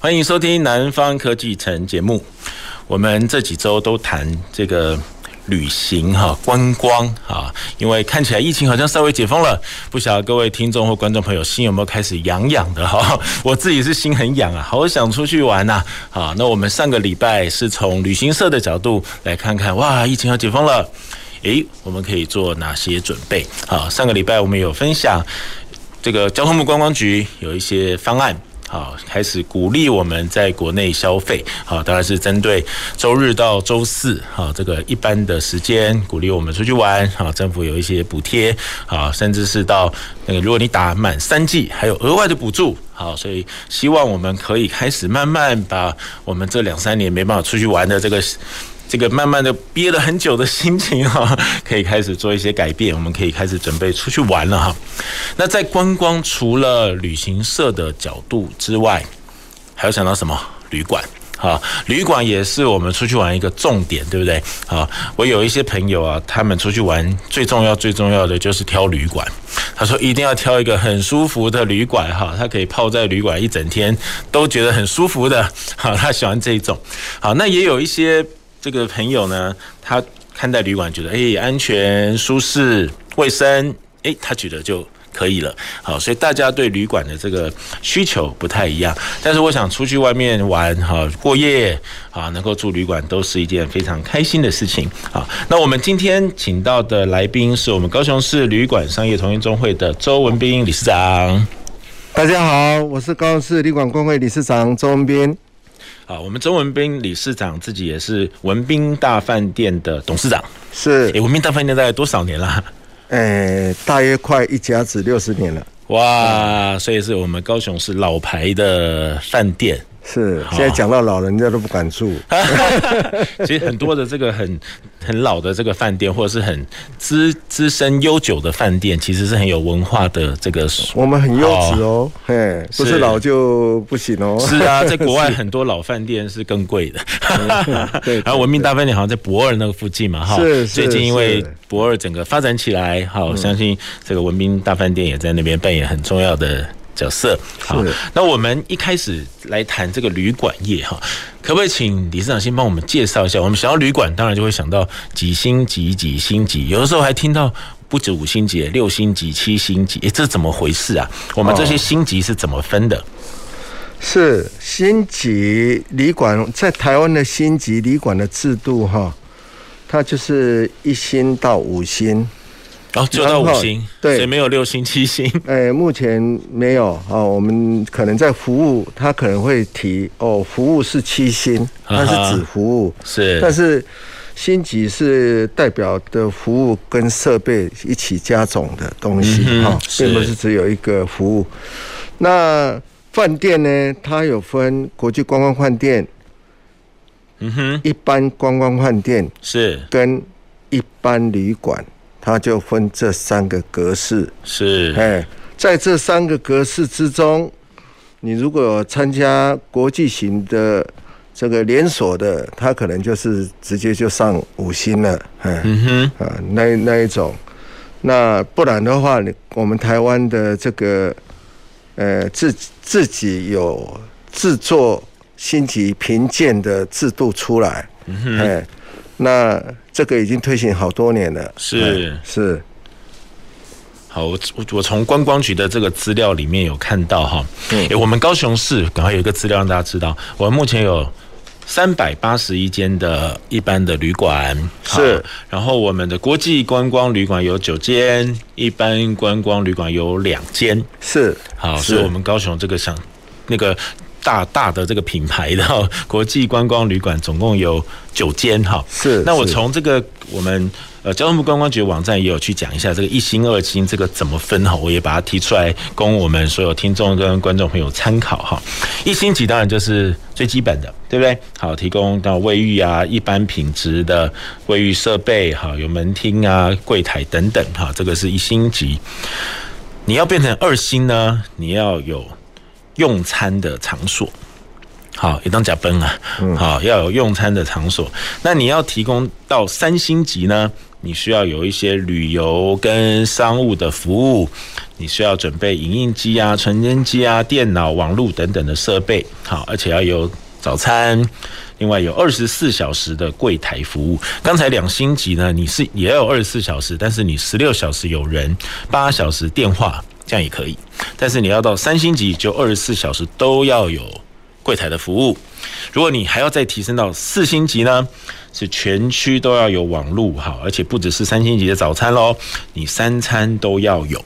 欢迎收听《南方科技城》节目。我们这几周都谈这个旅行哈、观光啊，因为看起来疫情好像稍微解封了，不晓得各位听众或观众朋友心有没有开始痒痒的哈？我自己是心很痒啊，好想出去玩呐！好，那我们上个礼拜是从旅行社的角度来看看，哇，疫情要解封了，诶，我们可以做哪些准备？好，上个礼拜我们有分享。这个交通部观光局有一些方案，好，开始鼓励我们在国内消费，好，当然是针对周日到周四，好，这个一般的时间鼓励我们出去玩，好，政府有一些补贴，好，甚至是到那个如果你打满三季，还有额外的补助，好，所以希望我们可以开始慢慢把我们这两三年没办法出去玩的这个。这个慢慢的憋了很久的心情哈，可以开始做一些改变，我们可以开始准备出去玩了哈。那在观光除了旅行社的角度之外，还有想到什么？旅馆哈，旅馆也是我们出去玩一个重点，对不对？啊，我有一些朋友啊，他们出去玩最重要最重要的就是挑旅馆。他说一定要挑一个很舒服的旅馆哈，他可以泡在旅馆一整天都觉得很舒服的，好，他喜欢这一种。好，那也有一些。这个朋友呢，他看待旅馆觉得，哎，安全、舒适、卫生，哎，他觉得就可以了。好，所以大家对旅馆的这个需求不太一样。但是我想出去外面玩，哈，过夜，啊，能够住旅馆都是一件非常开心的事情。好，那我们今天请到的来宾是我们高雄市旅馆商业同业中会的周文斌理事长。大家好，我是高雄市旅馆工会理事长周文斌。好，我们周文斌理事长自己也是文斌大饭店的董事长，是。哎，文斌大饭店大概多少年了？诶，大约快一家子六十年了。哇，所以是我们高雄市老牌的饭店。是，现在讲到老人家都不敢住。其实很多的这个很很老的这个饭店，或者是很资资深悠久的饭店，其实是很有文化的。这个我们很优质哦，嘿，不是老就不行哦。是啊，在国外很多老饭店是更贵的。对，然后文明大饭店好像在博尔那个附近嘛，哈。是。最近因为博尔整个发展起来，好，我相信这个文明大饭店也在那边扮演很重要的角色。好，那我们一开始来谈这个旅馆业哈，可不可以请理事长先帮我们介绍一下？我们想到旅馆，当然就会想到几星级、几星级，有的时候还听到不止五星级、六星级、七星级，诶，这怎么回事啊？我们这些星级是怎么分的？是星级旅馆在台湾的星级旅馆的制度哈，它就是一星到五星。然后就到五星，对，所以没有六星、七星。哎，目前没有哦。我们可能在服务，他可能会提哦，服务是七星，它是指服务是，但是星级是代表的服务跟设备一起加总的东西哈，并不是只有一个服务。那饭店呢？它有分国际观光饭店，嗯哼，一般观光饭店是跟一般旅馆。它就分这三个格式，是，哎，在这三个格式之中，你如果参加国际型的这个连锁的，它可能就是直接就上五星了，嗯哼，啊，那那一种，那不然的话，你我们台湾的这个，呃，自自己有制作星级评鉴的制度出来，嗯哼，哎，那。这个已经推行好多年了，是。是。好，我我我从观光局的这个资料里面有看到哈，哎，我们高雄市赶快有一个资料让大家知道，我们目前有三百八十一间的一般的旅馆，是，然后我们的国际观光旅馆有九间，一般观光旅馆有两间，是，好，所以我们高雄这个想那个。大大的这个品牌的国际观光旅馆总共有九间哈，是。那我从这个我们呃，交通部观光局网站也有去讲一下这个一星、二星这个怎么分哈，我也把它提出来供我们所有听众跟观众朋友参考哈。一星级当然就是最基本的，对不对？好，提供到卫浴啊，一般品质的卫浴设备，哈，有门厅啊、柜台等等，哈，这个是一星级。你要变成二星呢，你要有用餐的场所。好，也当假崩啊。好，要有用餐的场所。那你要提供到三星级呢？你需要有一些旅游跟商务的服务，你需要准备影印机啊、传真机啊、电脑、网络等等的设备。好，而且要有早餐，另外有二十四小时的柜台服务。刚才两星级呢，你是也要有二十四小时，但是你十六小时有人，八小时电话，这样也可以。但是你要到三星级，就二十四小时都要有。柜台的服务，如果你还要再提升到四星级呢，是全区都要有网路哈，而且不只是三星级的早餐喽，你三餐都要有，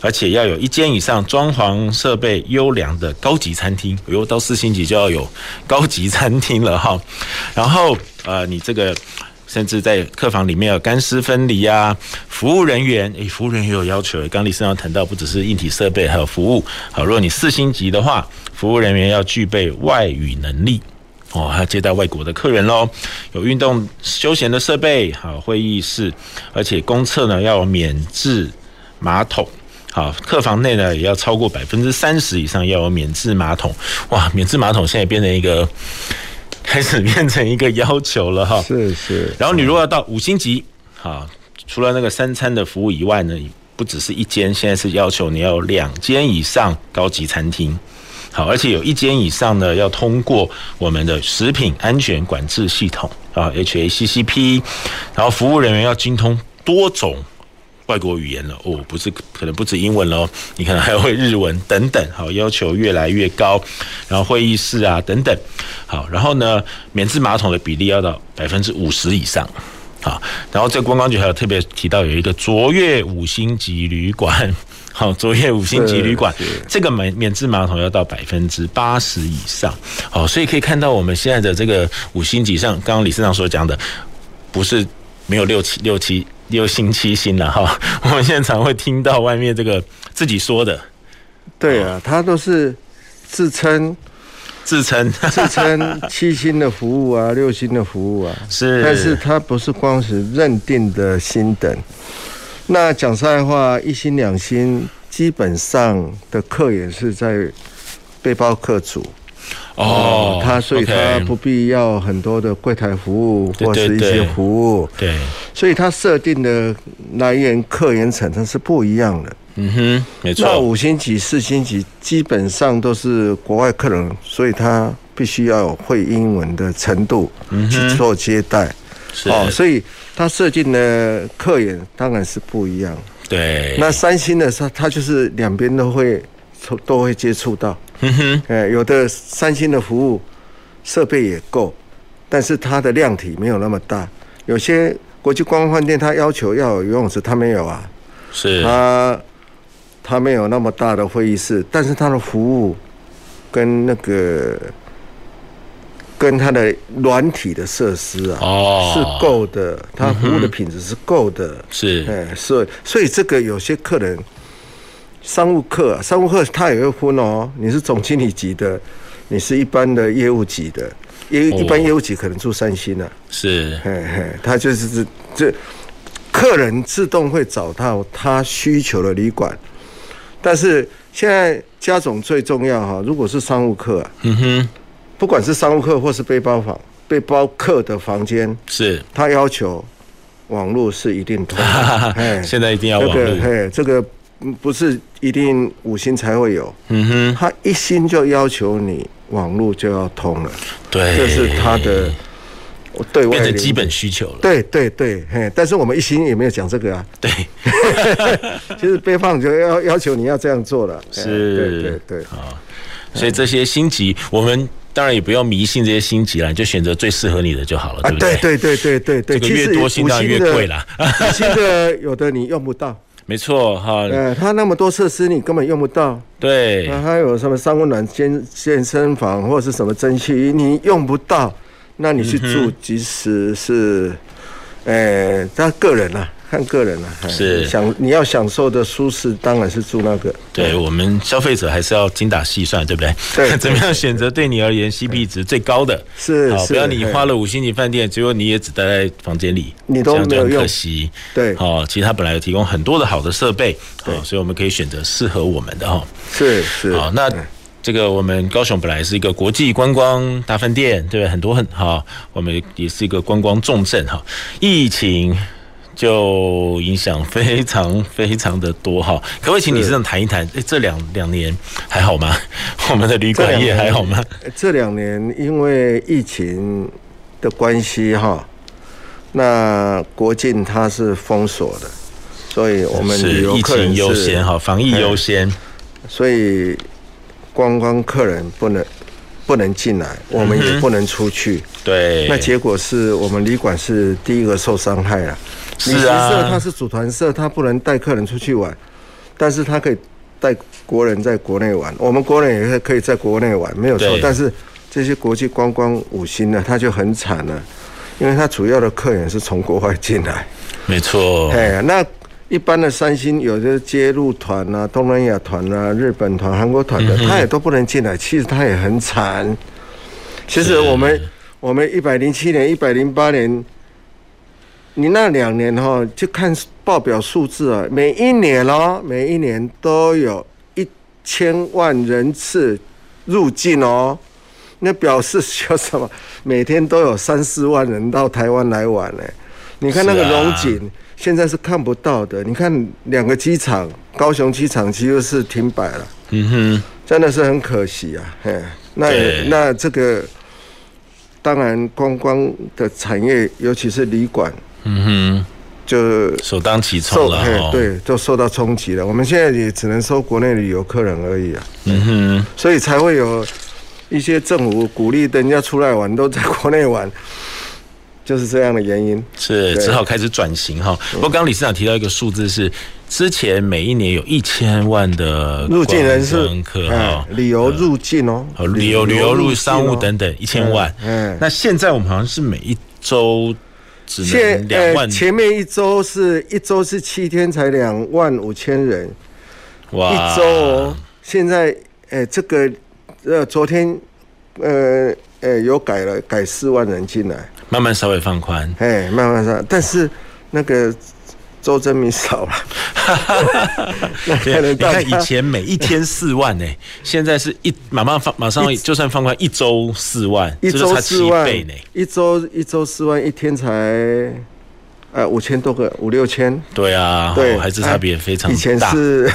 而且要有一间以上装潢设备优良的高级餐厅，比如到四星级就要有高级餐厅了哈，然后呃，你这个。甚至在客房里面有干湿分离啊，服务人员诶，服务人员也有要求。刚李生要谈到，不只是硬体设备，还有服务。好，如果你四星级的话，服务人员要具备外语能力哦，还要接待外国的客人喽。有运动休闲的设备，好，会议室，而且公厕呢要有免治马桶。好，客房内呢也要超过百分之三十以上要有免治马桶。哇，免治马桶现在变成一个。开始变成一个要求了哈，是是。然后你如果要到五星级，好，除了那个三餐的服务以外呢，不只是一间，现在是要求你要有两间以上高级餐厅，好，而且有一间以上呢要通过我们的食品安全管制系统啊，HACCP，然后服务人员要精通多种。外国语言了哦，不是可能不止英文喽，你可能还会日文等等，好，要求越来越高，然后会议室啊等等，好，然后呢，免治马桶的比例要到百分之五十以上，好，然后这观光局还有特别提到有一个卓越五星级旅馆，好，卓越五星级旅馆，这个免免治马桶要到百分之八十以上，好，所以可以看到我们现在的这个五星级上，刚刚理事长所讲的，不是没有六七六七。六星七星了哈，我们现在常会听到外面这个自己说的，对啊，他都是自称自称 自称七星的服务啊，六星的服务啊，是，但是他不是光是认定的星等。那讲实在话，一星两星基本上的客也是在背包客组。哦，他所以他不必要很多的柜台服务或是一些服务，对，所以他设定的来源客源产生是不一样的。嗯哼，没错。那五星级、四星级基本上都是国外客人，所以他必须要有会英文的程度去做接待。哦，所以他设定的客源当然是不一样。对，那三星的他他就是两边都会都会接触到。嗯哼，哎，有的三星的服务设备也够，但是它的量体没有那么大。有些国际观光饭店，它要求要有游泳池，它没有啊。是。它它没有那么大的会议室，但是它的服务跟那个跟它的软体的设施啊，哦，是够的。它服务的品质是够的。是。哎，所以所以这个有些客人。商务客、啊，商务客他也会分哦。你是总经理级的，你是一般的业务级的，业一般业务级可能住三星了、啊。是，嘿嘿，他就是这这客人自动会找到他需求的旅馆。但是现在家总最重要哈，如果是商务客、啊，嗯哼，不管是商务客或是背包房、背包客的房间，是，他要求网络是一定通。现在一定要网络、这个，嘿，这个。不是一定五星才会有，嗯哼，他一星就要求你网络就要通了，对，这是他的对外的基本需求了。对对对，嘿，但是我们一星也没有讲这个啊，对，其实被放就要要求你要这样做了，是，对对对，啊，所以这些星级，我们当然也不要迷信这些星级了，你就选择最适合你的就好了，对不对？对对对对对对，这个越多星当然越贵了，五星的有的你用不到。没错哈，呃，他那么多设施你根本用不到。对，那还有什么三温暖健健身房或者是什么蒸汽，你用不到。那你去住，即使是，哎，他个人啊。看个人了，是享你要享受的舒适，当然是住那个。对我们消费者还是要精打细算，对不对？对，怎么样选择对你而言 CP 值最高的？是，好，不要你花了五星级饭店，结果你也只待在房间里，你都没有用，可惜。对，好，其实它本来有提供很多的好的设备，对，所以我们可以选择适合我们的哈。是是，好，那这个我们高雄本来是一个国际观光大饭店，对不对？很多很好，我们也是一个观光重镇哈。疫情。就影响非常非常的多哈，可不可以请理事长谈一谈？哎，这两两年还好吗？我们的旅馆业还好吗？这两年因为疫情的关系哈，那国境它是封锁的，所以我们旅游客人是疫情优先哈，防疫优先，所以观光客人不能不能进来，我们也不能出去。对，那结果是我们旅馆是第一个受伤害了。旅行社它是组团社，它不能带客人出去玩，但是它可以带国人在国内玩。我们国人也是可以在国内玩，没有错。但是这些国际观光五星呢，它就很惨了，因为它主要的客源是从国外进来。没错。哎，那一般的三星有的接入团啊、东南亚团啊、日本团、韩国团的，它也都不能进来。其实他也很惨。其实我们我们一百零七年、一百零八年。你那两年哈，就看报表数字啊，每一年哦，每一年都有一千万人次入境哦，那表示叫什么？每天都有三四万人到台湾来玩呢。你看那个龙井，现在是看不到的。你看两个机场，高雄机场几乎是停摆了。嗯哼，真的是很可惜啊。嘿，那那这个当然观光的产业，尤其是旅馆。嗯哼，就首当其冲了，对，就受到冲击了。我们现在也只能收国内旅游客人而已啊。嗯哼，所以才会有一些政府鼓励人家出来玩，都在国内玩，就是这样的原因。是只好开始转型哈。不过刚刚理事长提到一个数字是，之前每一年有一千万的入境人次，哈，旅游入境哦，旅游旅游入商务等等一千万。嗯，那现在我们好像是每一周。现呃，前面一周是一周是七天才两万五千人，哇，一周哦。现在呃，这个呃，昨天呃呃有改了，改四万人进来，慢慢稍微放宽，哎，慢慢上，但是那个。周真名少了，你看以前每一天四万呢，现在是一马上放马上就算放宽一周四万，一周四万呢，一周一周四万，一天才呃五千多个五六千，对啊，对，还是差别非常大。以前是，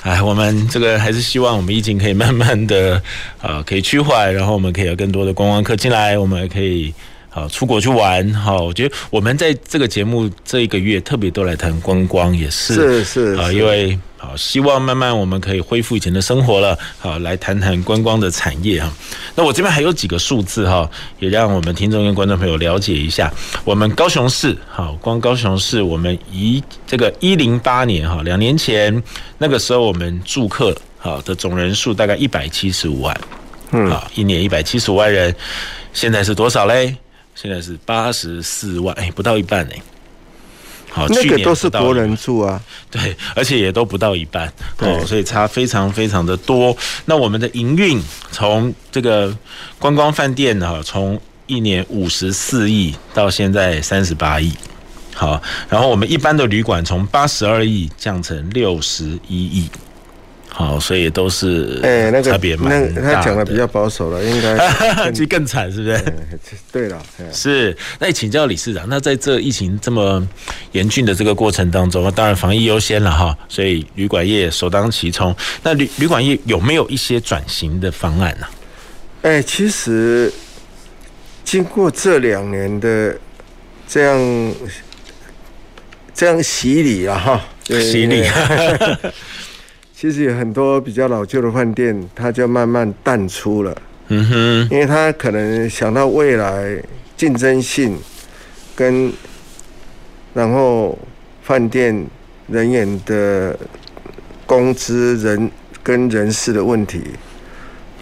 哎，我们这个还是希望我们疫情可以慢慢的呃可以趋缓，然后我们可以有更多的观光客进来，我们还可以。好，出国去玩，哈，我觉得我们在这个节目这一个月特别都来谈观光，也是是是啊，因为好希望慢慢我们可以恢复以前的生活了，好，来谈谈观光的产业哈。那我这边还有几个数字哈，也让我们听众跟观众朋友了解一下，我们高雄市好，光高雄市我们一这个一零八年哈，两年前那个时候我们住客好的总人数大概一百七十五万，嗯，好，一年一百七十五万人，现在是多少嘞？现在是八十四万，哎，不到一半哎。好，那个都是国人住啊，对，而且也都不到一半哦，所以差非常非常的多。那我们的营运从这个观光饭店呢，从一年五十四亿到现在三十八亿，好，然后我们一般的旅馆从八十二亿降成六十一亿。好，所以都是哎，那个差别蛮大的。那他讲的比较保守了，应该其实更惨，是不是？对了，是。那你请教理事长，那在这疫情这么严峻的这个过程当中，当然防疫优先了哈，所以旅馆业首当其冲。那旅旅馆业有没有一些转型的方案呢？哎，其实经过这两年的这样这样洗礼啊，哈，洗礼。其实有很多比较老旧的饭店，它就慢慢淡出了。嗯哼，因为它可能想到未来竞争性，跟然后饭店人员的工资、人跟人事的问题，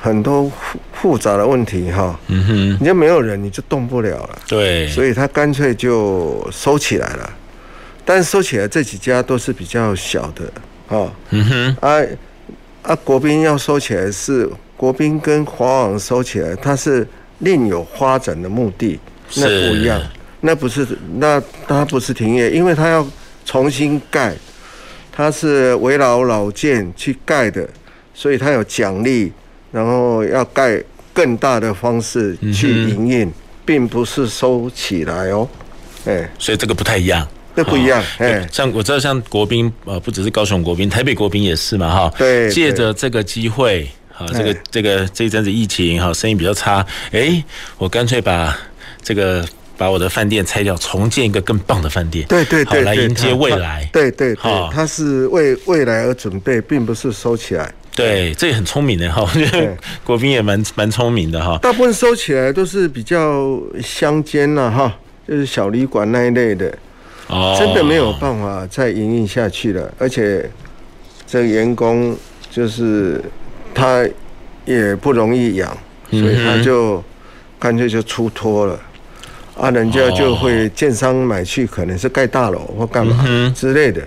很多复复杂的问题哈。嗯哼，你就没有人，你就动不了了。对，所以他干脆就收起来了。但是收起来这几家都是比较小的啊。嗯哼，啊啊，国宾要收起来是国宾跟华王收起来，它是另有发展的目的，那不一样。那不是，那它不是停业，因为它要重新盖，它是围绕老建去盖的，所以它有奖励，然后要盖更大的方式去营运，嗯、并不是收起来哦。哎，所以这个不太一样，这不一样。哎、哦，像我知道，像国宾呃，不只是高雄国宾，台北国宾也是嘛，哈。对。借着这个机会，好，这个这个这一阵子疫情，哈，生意比较差，哎，我干脆把这个。把我的饭店拆掉，重建一个更棒的饭店。对对对，来迎接未来。对对对，它是为未来而准备，并不是收起来。对，这也很聪明的哈。我觉得国宾也蛮蛮聪明的哈。大部分收起来都是比较乡间呐哈，就是小旅馆那一类的。哦。真的没有办法再营运下去了，而且这个员工就是他也不容易养，所以他就干脆就出脱了。啊，人家就会建商买去，可能是盖大楼或干嘛之类的，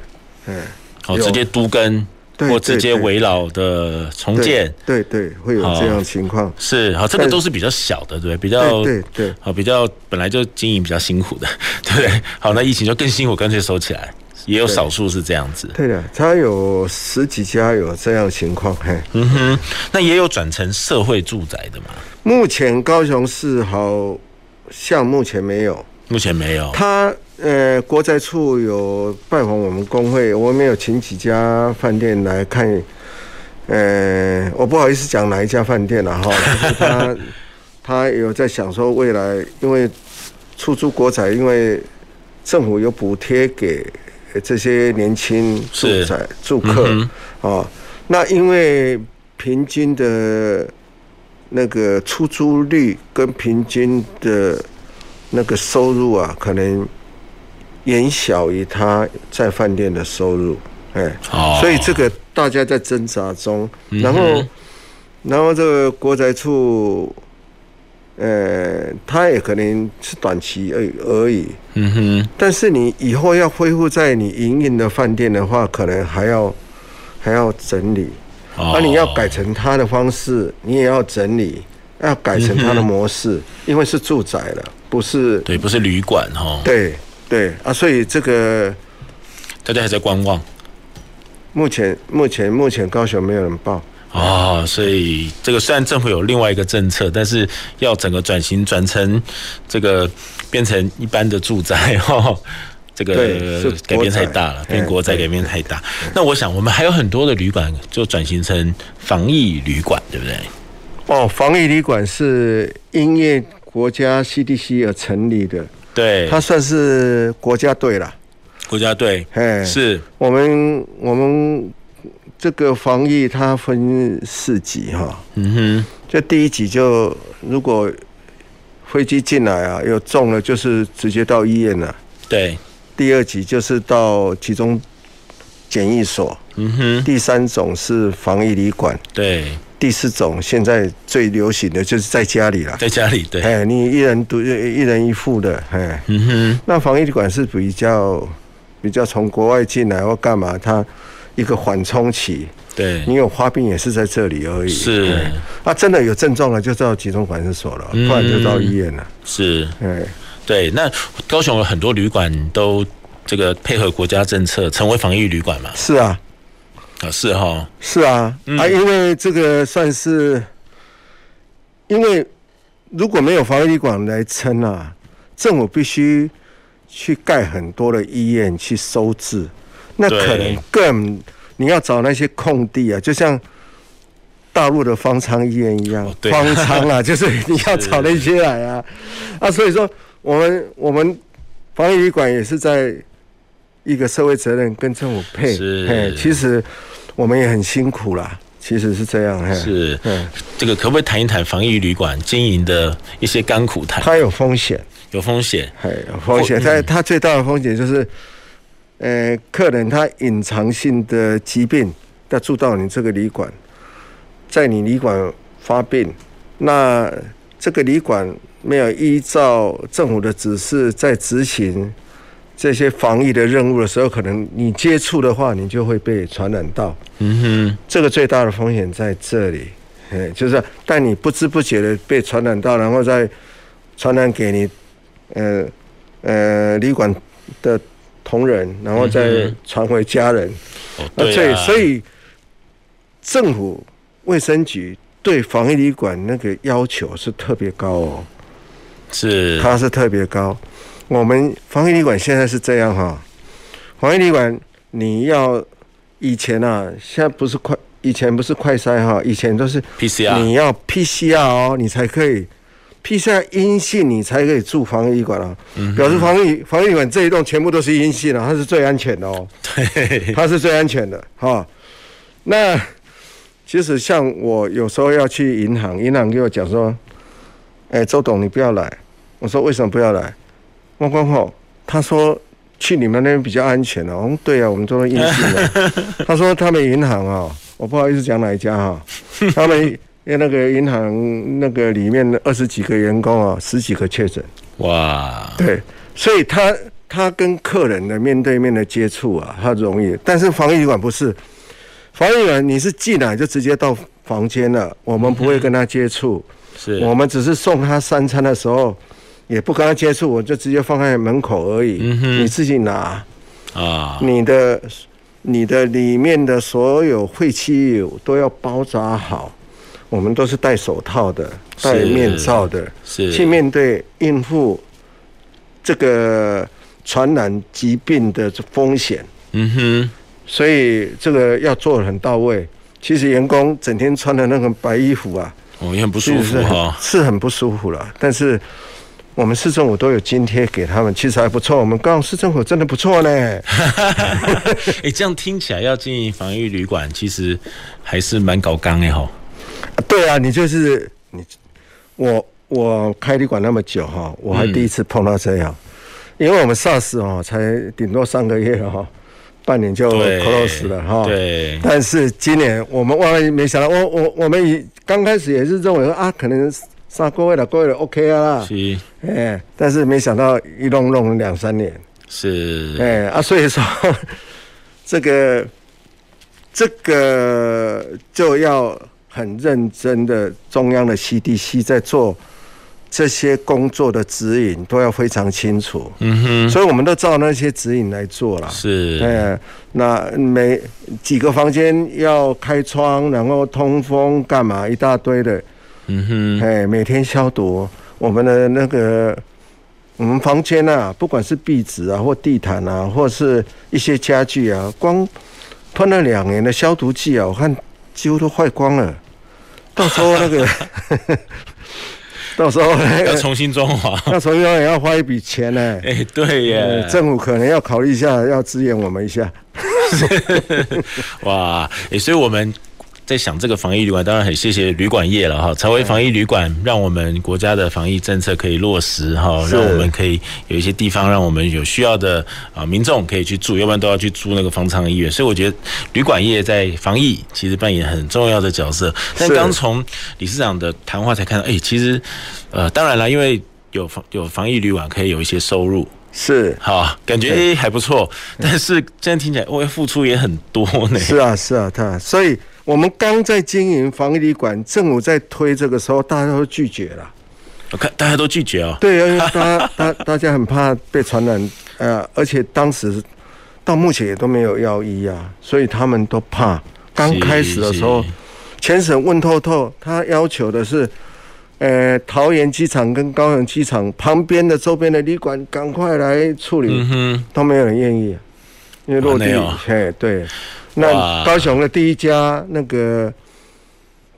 嗯，哦，直接都更，或直接围绕的重建，对对，会有这样情况。是，好，这个都是比较小的，对，比较对对，好，比较本来就经营比较辛苦的，对 不对？好，那疫情就更辛苦，干脆收起来。也有少数是这样子。对的，他有十几家有这样情况，嘿，嗯哼，那也有转成社会住宅的嘛？目前高雄市好。像目前没有，目前没有。他呃，国宅处有拜访我们工会，我们有请几家饭店来看。呃，我不好意思讲哪一家饭店了哈。他他有在想说未来，因为出租国宅，因为政府有补贴给这些年轻住宅住客啊、哦。那因为平均的。那个出租率跟平均的那个收入啊，可能远小于他在饭店的收入，哎，所以这个大家在挣扎中，然后，然后这个国宅处，呃，他也可能是短期而而已，嗯哼，但是你以后要恢复在你营运的饭店的话，可能还要还要整理。那、啊、你要改成他的方式，你也要整理，要改成他的模式，嗯、因为是住宅了，不是对，不是旅馆哈。对对啊，所以这个大家还在观望。目前目前目前高雄没有人报啊，所以这个虽然政府有另外一个政策，但是要整个转型转成这个变成一般的住宅哈。这个改变太大了，变国宅改变太大。那我想，我们还有很多的旅馆就转型成防疫旅馆，对不对？哦，防疫旅馆是因为国家 CDC 而成立的，对，他算是国家队了。国家队，哎，是我们我们这个防疫它分四级哈，嗯哼，这第一级就如果飞机进来啊，有中了就是直接到医院了，对。第二级就是到集中检疫所，嗯哼。第三种是防疫旅馆，对。第四种现在最流行的就是在家里了，在家里，对。哎，你一人独一人一户的，哎，嗯哼。那防疫旅馆是比较比较从国外进来或干嘛，它一个缓冲期，对。你有发病也是在这里而已，是。啊，真的有症状了就到集中管制所了，不然就到医院了，是。哎。对，那高雄有很多旅馆都这个配合国家政策成为防疫旅馆嘛？是啊，啊是哈，是啊，嗯、啊，因为这个算是，因为如果没有防疫旅馆来撑啊，政府必须去盖很多的医院去收治，那可能更你要找那些空地啊，就像。大陆的方舱医院一样，哦、方舱啊，就是你要找那些来啊，啊，所以说我们我们防疫旅馆也是在一个社会责任跟政府配，是，其实我们也很辛苦啦，其实是这样，是，这个可不可以谈一谈防疫旅馆经营的一些甘苦谈？它有风险，有风险，有风险，它它最大的风险就是，呃，客人他隐藏性的疾病要住到你这个旅馆。在你旅馆发病，那这个旅馆没有依照政府的指示在执行这些防疫的任务的时候，可能你接触的话，你就会被传染到。嗯哼，这个最大的风险在这里，哎，就是但你不知不觉的被传染到，然后再传染给你，呃呃旅馆的同仁，然后再传回家人。哦，对啊，所以政府卫生局对防疫旅馆那个要求是特别高哦，是，它是特别高。我们防疫旅馆现在是这样哈，防疫旅馆你要以前啊，现在不是快，以前不是快筛哈，以前都是 PCR，你要 PCR 哦，你才可以 PCR 阴性，你才可以住防疫旅馆啊。表示防疫防疫旅馆这一栋全部都是阴性的，它是最安全的哦。对，它是最安全的哈。那其实像我有时候要去银行，银行给我讲说：“哎，周董你不要来。”我说：“为什么不要来？”光光后，他说去你们那边比较安全哦。对啊，我们都是硬性的。他说他们银行啊，我不好意思讲哪一家哈，他们 那个银行那个里面二十几个员工啊，十几个确诊。哇，对，所以他他跟客人的面对面的接触啊，他容易。但是防疫旅馆不是，防疫旅馆你是进来就直接到房间了，我们不会跟他接触，是我们只是送他三餐的时候。也不跟他接触，我就直接放在门口而已。嗯、你自己拿啊，你的你的里面的所有废弃物都要包扎好。我们都是戴手套的，戴面罩的，是去面对应付这个传染疾病的风险。嗯哼，所以这个要做的很到位。其实员工整天穿的那个白衣服啊，哦，也很不舒服哈，是很不舒服了，但是。我们市政府都有津贴给他们，其实还不错。我们高雄市政府真的不错呢。哎，这样听起来要经营防疫旅馆，其实还是蛮搞刚的哈。对啊，你就是你，我我开旅馆那么久哈，我还第一次碰到这样。嗯、因为我们 SARS 哦，才顶多三个月哈，半年就 close 了哈。对。但是今年我们万万没想到，我我我们以刚开始也是认为说啊，可能。三个月了，个月了，OK 啊啦。是，哎，但是没想到一弄弄两三年。是，哎啊，所以说 这个这个就要很认真的，中央的 CDC 在做这些工作的指引都要非常清楚。嗯哼，所以我们都照那些指引来做了。是，哎，那每几个房间要开窗，然后通风，干嘛一大堆的。嗯哼，哎，每天消毒我们的那个我们房间啊，不管是壁纸啊，或地毯啊，或是一些家具啊，光喷了两年的消毒剂啊，我看几乎都坏光了。到时候那个，到时候要重新装潢，要重新装也要花一笔钱呢。哎，对耶，政府可能要考虑一下，要支援我们一下。哇，哎，所以我们。在想这个防疫旅馆，当然很谢谢旅馆业了哈。成为防疫旅馆，让我们国家的防疫政策可以落实哈，让我们可以有一些地方，让我们有需要的啊民众可以去住，要不然都要去租那个方舱医院。所以我觉得旅馆业在防疫其实扮演很重要的角色。但刚从理事长的谈话才看到，哎，其实呃，当然了，因为有防有防疫旅馆可以有一些收入，是好，感觉哎还不错。但是现在听起来，我要付出也很多呢。是啊，是啊，他所以。我们刚在经营防疫旅馆，政府在推这个时候，大家都拒绝了。我看大家都拒绝啊、哦。对，因为大家 大大家很怕被传染，呃，而且当时到目前也都没有药医啊，所以他们都怕。刚开始的时候，全省问透透，他要求的是，呃，桃园机场跟高雄机场旁边的周边的旅馆赶快来处理，嗯、都没有人愿意，因为落地，嘿，对。那高雄的第一家那个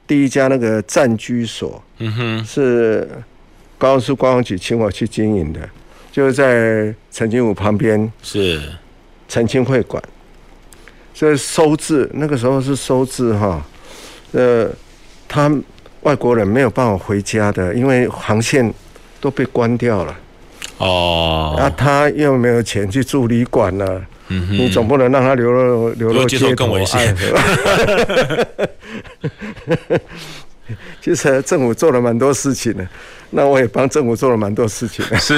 第一家那个暂居所，嗯哼，是高雄市观光局请我去经营的，就是在陈清武旁边，是。澄清会馆，所以收治那个时候是收治哈，呃，他外国人没有办法回家的，因为航线都被关掉了，哦，啊，他又没有钱去住旅馆了。嗯、你总不能让他流落流落街头，更危险。其实政府做了蛮多事情的，那我也帮政府做了蛮多事情的。是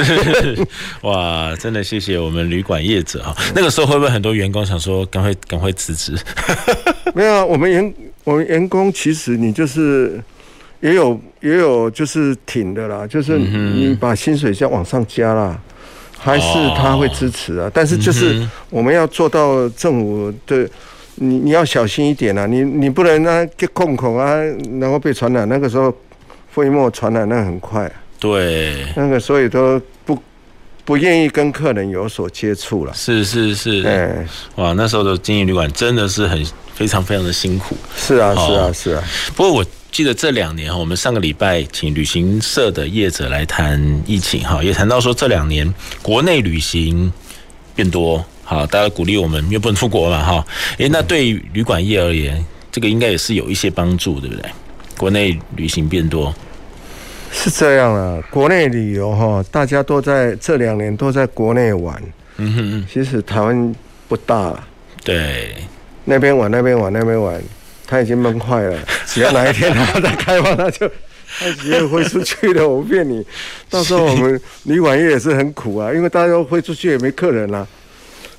哇，真的谢谢我们旅馆业者啊。那个时候会不会很多员工想说赶快赶快辞职？没有啊，我们员我们员工其实你就是也有也有就是挺的啦，就是你把薪水再往上加啦，还是他会支持啊。但是就是我们要做到政府的。你你要小心一点啊！你你不能啊，给空口啊，然后被传染。那个时候飞沫传染那很快。对，那个所以都不不愿意跟客人有所接触了。是是是，哎，哇，那时候的经营旅馆真的是很非常非常的辛苦。是啊是啊是啊。不过我记得这两年哈，我们上个礼拜请旅行社的业者来谈疫情哈，也谈到说这两年国内旅行变多。好，大家鼓励我们，因为不能出国嘛，哈。诶，那对于旅馆业而言，这个应该也是有一些帮助，对不对？国内旅行变多，是这样啊。国内旅游哈，大家都在这两年都在国内玩。嗯哼嗯。其实台湾不大。对。那边玩，那边玩，那边玩，他已经闷坏了。只要哪一天他再开放，他就他直接飞出去了。我不骗你，到时候我们旅馆业也是很苦啊，因为大家都飞出去，也没客人了。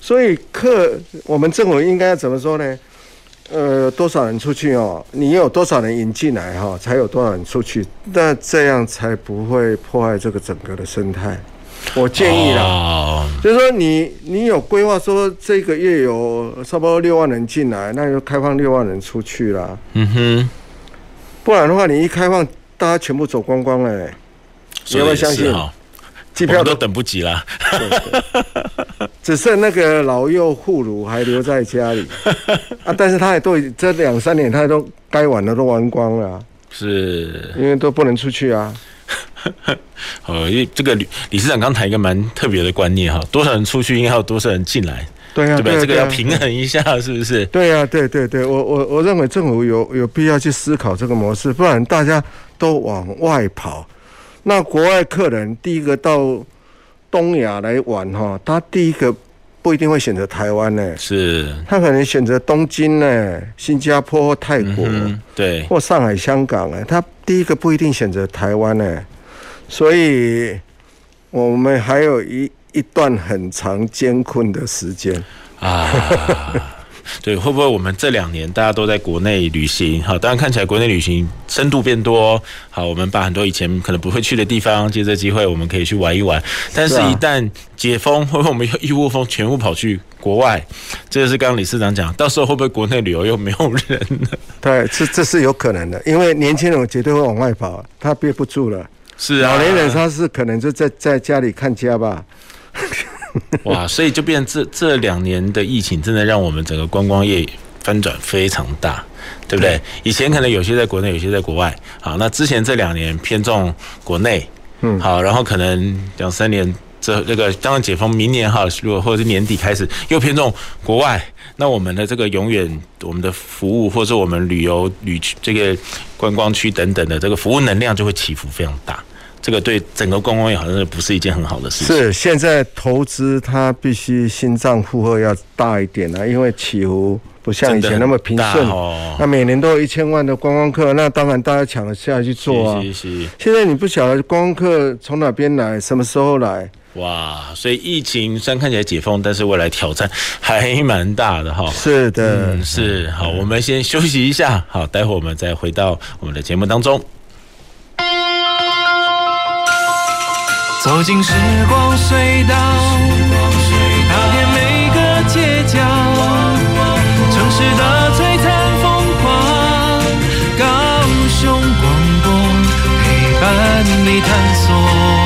所以客，我们政府应该怎么说呢？呃，多少人出去哦？你有多少人引进来哈，才有多少人出去？那这样才不会破坏这个整个的生态。我建议啦，就是说你你有规划说这个月有差不多六万人进来，那就开放六万人出去啦。嗯哼，不然的话，你一开放，大家全部走光光了，你要不要相信？机票都等不及了，只剩那个老幼妇孺还留在家里 啊！但是他也都这两三年，他都该玩的都玩光了，是，因为都不能出去啊。哦，因为这个理理事长刚谈一个蛮特别的观念哈，多少人出去，应该有多少人进来，对啊，对不对？这个要平衡一下，是不是？对啊，对对对，我我我认为政府有有必要去思考这个模式，不然大家都往外跑。那国外客人第一个到东亚来玩哈，他第一个不一定会选择台湾呢，是，他可能选择东京呢、新加坡泰国，对，或上海、香港哎，他第一个不一定选择台湾呢，所以我们还有一一段很长艰困的时间啊。对，会不会我们这两年大家都在国内旅行？好，当然看起来国内旅行深度变多。好，我们把很多以前可能不会去的地方，借这机会我们可以去玩一玩。但是，一旦解封，会不会我们又一窝蜂全部跑去国外？这个是刚刚理事长讲，到时候会不会国内旅游又没有人了？对，这这是有可能的，因为年轻人绝对会往外跑，他憋不住了。是啊，老年人他是可能就在在家里看家吧。哇，所以就变成这这两年的疫情，真的让我们整个观光业翻转非常大，对不对？以前可能有些在国内，有些在国外。好，那之前这两年偏重国内，嗯，好，然后可能两三年这这个当然解封，明年哈，如果或者是年底开始又偏重国外，那我们的这个永远我们的服务，或者我们旅游旅区这个观光区等等的这个服务能量就会起伏非常大。这个对整个观光业好像是不是一件很好的事情。是，现在投资它必须心脏负荷要大一点啊，因为起伏不像以前那么平顺。哦。那每年都有一千万的观光客，那当然大家抢着下去做啊。是是是。现在你不晓得观光客从哪边来，什么时候来？哇，所以疫情虽然看起来解封，但是未来挑战还蛮大的哈。是的，嗯、是。好，我们先休息一下，好，待会儿我们再回到我们的节目当中。走进时光隧道，踏遍每个街角，城市的璀璨风光。高雄广播陪伴你探索。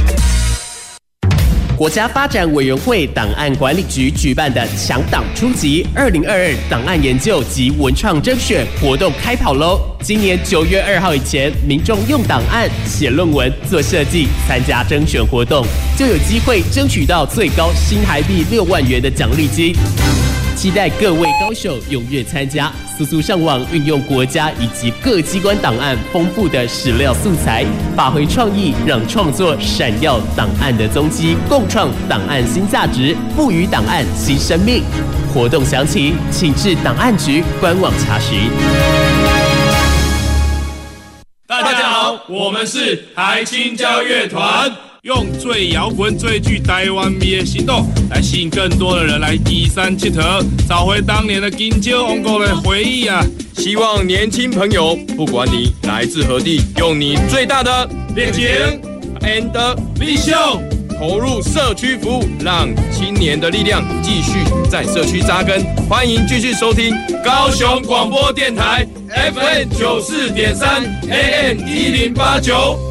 国家发展委员会档案管理局举办的强档初级二零二二档案研究及文创征选活动开跑喽！今年九月二号以前，民众用档案写论文、做设计，参加征选活动，就有机会争取到最高新台币六万元的奖励金。期待各位高手踊跃参加，速速上网运用国家以及各机关档案丰富的史料素材，发挥创意，让创作闪耀档案的踪迹，共创档案新价值，赋予档案新生命。活动详情请至档案局官网查询。大家好，我们是台青交乐团。用最摇滚、最具台湾味的行动，来吸引更多的人来义山铁佗，找回当年的金蕉王国的回忆啊！希望年轻朋友，不管你来自何地，用你最大的热情 and 力秀投入社区服务，让青年的力量继续在社区扎根。欢迎继续收听高雄广播电台 FM 九四点三 AM 一零八九。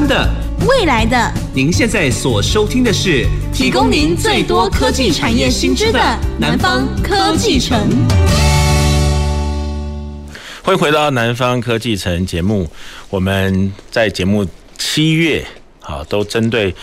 的，未来的，您现在所收听的是提供您最多科技产业新知的南方科技城。欢迎回到南方科技城节目。我们在节目七月啊，都针对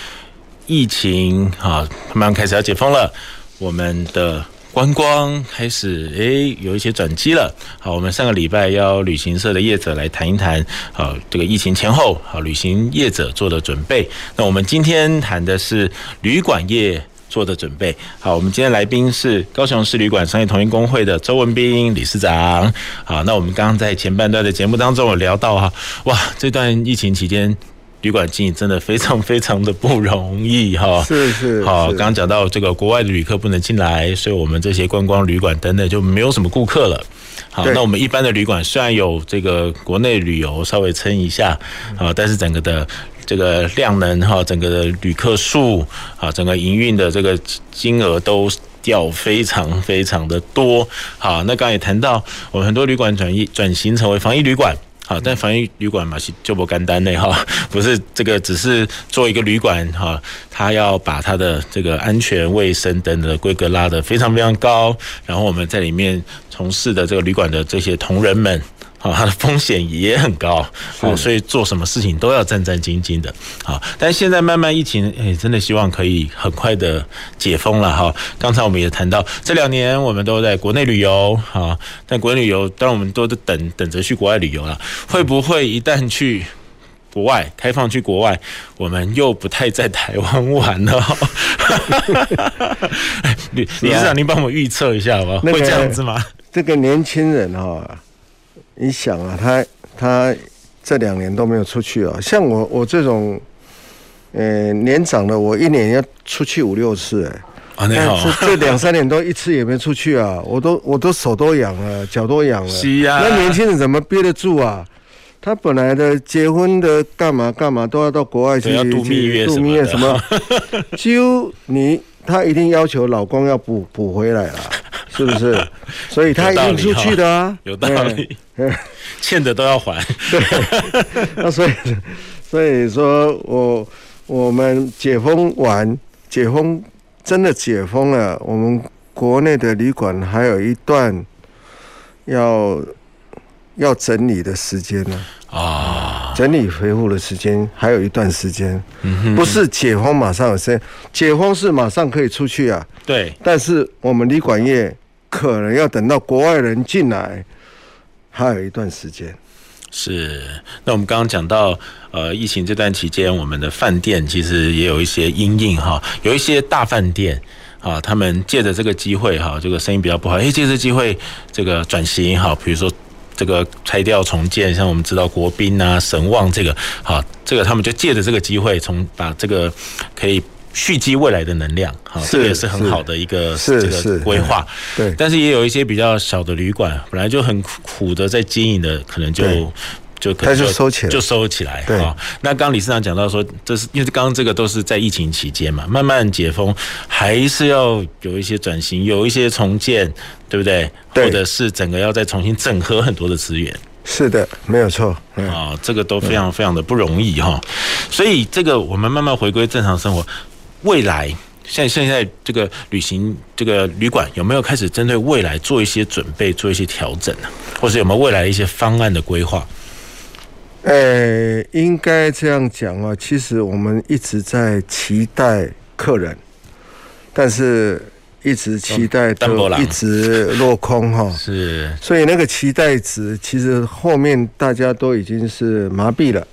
疫情啊，慢慢开始要解封了，我们的。观光开始诶，有一些转机了。好，我们上个礼拜邀旅行社的业者来谈一谈，好，这个疫情前后，好，旅行业者做的准备。那我们今天谈的是旅馆业做的准备。好，我们今天来宾是高雄市旅馆商业同业公会的周文斌理事长。好，那我们刚刚在前半段的节目当中有聊到哈，哇，这段疫情期间。旅馆经营真的非常非常的不容易哈，是是，好，刚刚讲到这个国外的旅客不能进来，所以我们这些观光旅馆等等就没有什么顾客了。好，那我们一般的旅馆虽然有这个国内旅游稍微撑一下啊，但是整个的这个量能哈，整个的旅客数啊，整个营运的这个金额都掉非常非常的多。好，那刚刚也谈到，我们很多旅馆转移转型成为防疫旅馆。好，但防疫旅馆嘛是就不干单的哈，不是这个只是做一个旅馆哈，他要把他的这个安全卫生等等规格拉得非常非常高，然后我们在里面从事的这个旅馆的这些同仁们。好，它的风险也很高，好，所以做什么事情都要战战兢兢的。好，但现在慢慢疫情，哎，真的希望可以很快的解封了哈。刚才我们也谈到，这两年我们都在国内旅游，哈，但国内旅游，当然我们都等等着去国外旅游了。会不会一旦去国外开放去国外，我们又不太在台湾玩了？李理事长，您帮我们预测一下好不好？会这样子吗？这个年轻人哈。你想啊，他他这两年都没有出去啊。像我我这种，呃，年长的，我一年要出去五六次哎。啊，你好。这这两三年都一次也没出去啊，我都我都手都痒了，脚都痒了。是呀。那年轻人怎么憋得住啊？他本来的结婚的干嘛干嘛都要到国外去度蜜月度蜜月什么，就你他一定要求老公要补补回来了。是不是？所以他一定出去的啊，有道理，欠的都要还。对，那所以，所以说我我们解封完，解封真的解封了，我们国内的旅馆还有一段要要整理的时间呢。啊，整理恢复的时间还有一段时间，不是解封马上有时间，解封是马上可以出去啊。对，但是我们旅馆业可能要等到国外人进来，还有一段时间。是，那我们刚刚讲到，呃，疫情这段期间，我们的饭店其实也有一些阴影哈，有一些大饭店啊，他们借着这个机会哈，这个生意比较不好，哎，借着机会这个转型哈，比如说这个拆掉重建，像我们知道国宾啊、神旺这个，好，这个他们就借着这个机会，从把这个可以。蓄积未来的能量，好，这个也是很好的一个这个规划。对，但是也有一些比较小的旅馆，本来就很苦的在经营的，可能就就可能就收起来，就收起来。对，那刚理事长讲到说，这是因为刚刚这个都是在疫情期间嘛，慢慢解封，还是要有一些转型，有一些重建，对不对？对，或者是整个要再重新整合很多的资源。是的，没有错。啊，这个都非常非常的不容易哈。所以这个我们慢慢回归正常生活。未来，现现在这个旅行这个旅馆有没有开始针对未来做一些准备，做一些调整呢？或是有没有未来一些方案的规划？呃，应该这样讲啊，其实我们一直在期待客人，但是一直期待都一直落空哈。是，所以那个期待值，其实后面大家都已经是麻痹了。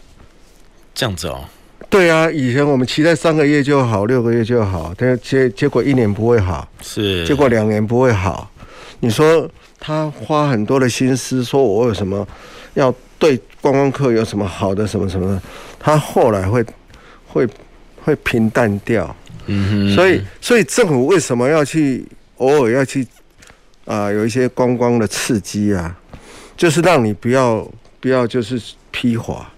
这样子哦。对啊，以前我们期待三个月就好，六个月就好，但结结果一年不会好，是结果两年不会好。你说他花很多的心思，说我有什么要对观光客有什么好的什么什么，他后来会会会平淡掉。嗯哼，所以所以政府为什么要去偶尔要去啊、呃、有一些观光的刺激啊，就是让你不要不要就是批划。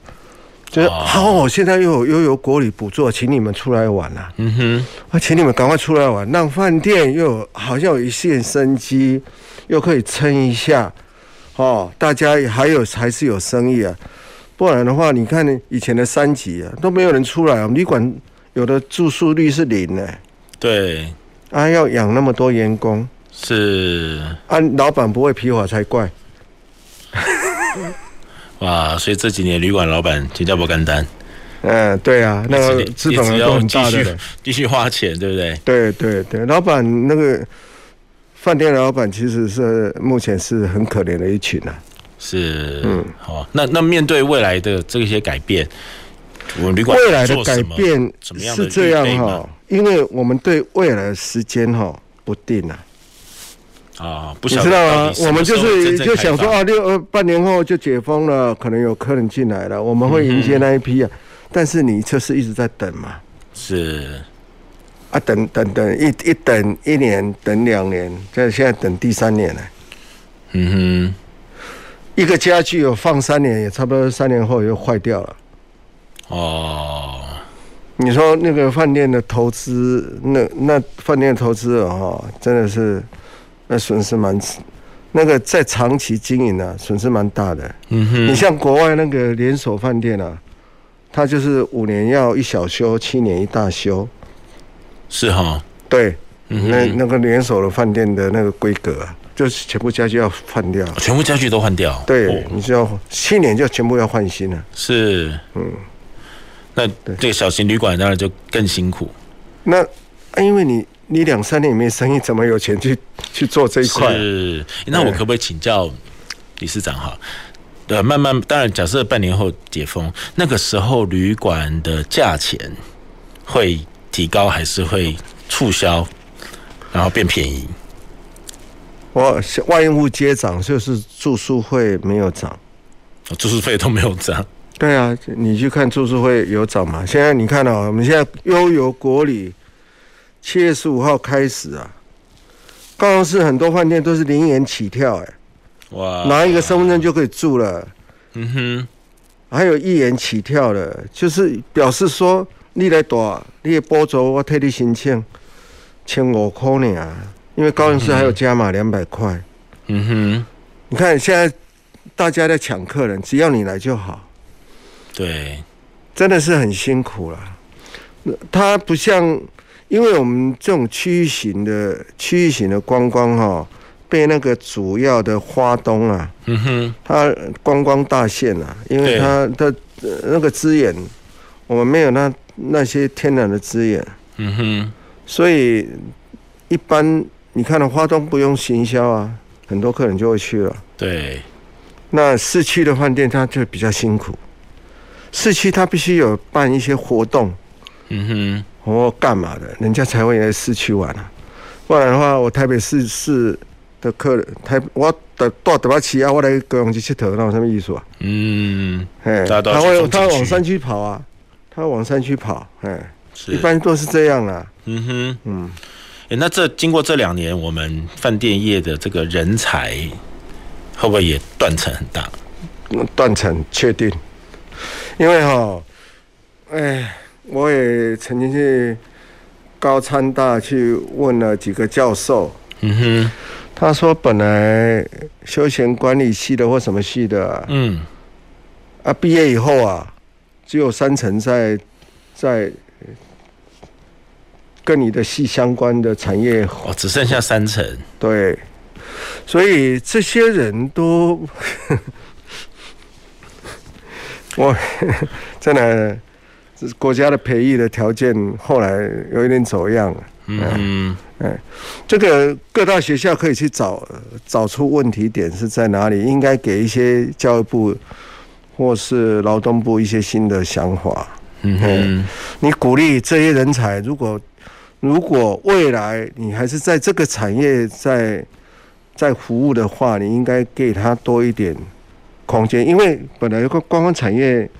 就是好，哦，现在又有又有国旅补助，请你们出来玩啊！嗯哼，啊，请你们赶快出来玩，让饭店又有好像有一线生机，又可以撑一下，哦，大家还有还是有生意啊，不然的话，你看以前的三级啊，都没有人出来，啊旅馆有的住宿率是零呢。对，啊，要养那么多员工，是，啊，老板不会批发才怪。哇！所以这几年旅馆老板请假不干单。嗯，对啊，那个资本额都很大的，继续花钱，对不对？对对对，老板那个饭店老板其实是目前是很可怜的一群啊。是，嗯，好，那那面对未来的这些改变，我们旅馆未来的改变是这样哈，因为我们对未来的时间哈不定啊。啊，你知道吗？我们就是就想说啊，六呃半年后就解封了，可能有客人进来了，我们会迎接那一批啊。但是你就是一直在等嘛，是啊，等等等，一一等一年，等两年，这现在等第三年了。嗯哼，一个家具有放三年，也差不多三年后又坏掉了。哦，你说那个饭店的投资，那那饭店投资哦，真的是。那损失蛮，那个在长期经营啊，损失蛮大的。嗯哼，你像国外那个连锁饭店啊，它就是五年要一小修，七年一大修。是哈，对，嗯、那那个连锁的饭店的那个规格啊，就是全部家具要换掉，全部家具都换掉。对，哦、你就要去年就全部要换新了。是，嗯，那这个小型旅馆当然就更辛苦。那因为你。你两三年没生意，怎么有钱去去做这一块？是，那我可不可以请教理事长哈？呃，慢慢，当然，假设半年后解封，那个时候旅馆的价钱会提高，还是会促销，然后变便宜？我外用物皆涨，就是住宿费没有涨，住宿费都没有涨。对啊，你去看住宿费有涨吗？现在你看到我们现在悠游国旅。七月十五号开始啊，高雄市很多饭店都是零元起跳，哎，哇，拿一个身份证就可以住了，嗯哼，还有一元起跳的，就是表示说你来带，你的补助我替你申请，千五块呢，因为高雄市还有加码两百块，嗯哼，你看现在大家在抢客人，只要你来就好，对，真的是很辛苦了，他不像。因为我们这种区域型的区域型的观光哈，被那个主要的花东啊，嗯哼，它观光大县啊，因为它的呃那个资源，我们没有那那些天然的资源。嗯哼，所以一般你看到花东不用行销啊，很多客人就会去了。对，那市区的饭店它就比较辛苦，市区它必须有办一些活动，嗯哼，或干嘛的，人家才会来市区玩啊。不然的话，我台北市市的客人，台我到到台北市啊，我来高雄去佚佗，那有什么意思啊？嗯，哎，他会他会往山区跑啊，他往山区跑，哎。一般都是这样啦。嗯哼，嗯，哎，那这经过这两年，我们饭店业的这个人才会不会也断层很大？断层确定，因为哈，哎，我也曾经去高参大去问了几个教授。嗯哼，他说本来休闲管理系的或什么系的，啊，嗯，啊，毕业以后啊，只有三成在在。跟你的系相关的产业哦，只剩下三成。对，所以这些人都，我 真的，国家的培育的条件后来有一点走样。嗯嗯，这个各大学校可以去找找出问题点是在哪里，应该给一些教育部或是劳动部一些新的想法。嗯哼，你鼓励这些人才，如果如果未来你还是在这个产业在在服务的话，你应该给他多一点空间，因为本来一个观光产业，